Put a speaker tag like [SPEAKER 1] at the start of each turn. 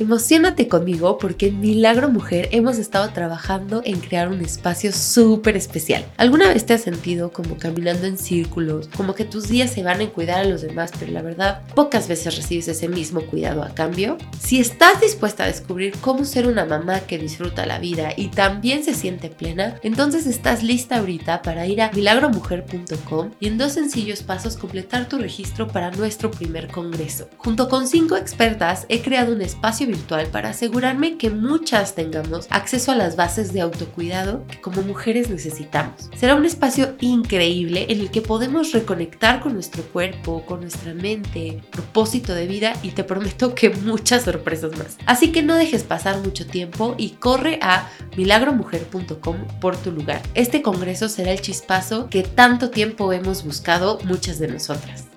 [SPEAKER 1] Emocionate conmigo porque en Milagro Mujer hemos estado trabajando en crear un espacio súper especial. ¿Alguna vez te has sentido como caminando en círculos, como que tus días se van en cuidar a los demás, pero la verdad pocas veces recibes ese mismo cuidado a cambio? Si estás dispuesta a descubrir cómo ser una mamá que disfruta la vida y también se siente plena, entonces estás lista ahorita para ir a milagromujer.com y en dos sencillos pasos completar tu registro para nuestro primer congreso. Junto con cinco expertas he creado un espacio virtual para asegurarme que muchas tengamos acceso a las bases de autocuidado que como mujeres necesitamos. Será un espacio increíble en el que podemos reconectar con nuestro cuerpo, con nuestra mente, propósito de vida y te prometo que muchas sorpresas más. Así que no dejes pasar mucho tiempo y corre a milagromujer.com por tu lugar. Este congreso será el chispazo que tanto tiempo hemos buscado muchas de nosotras.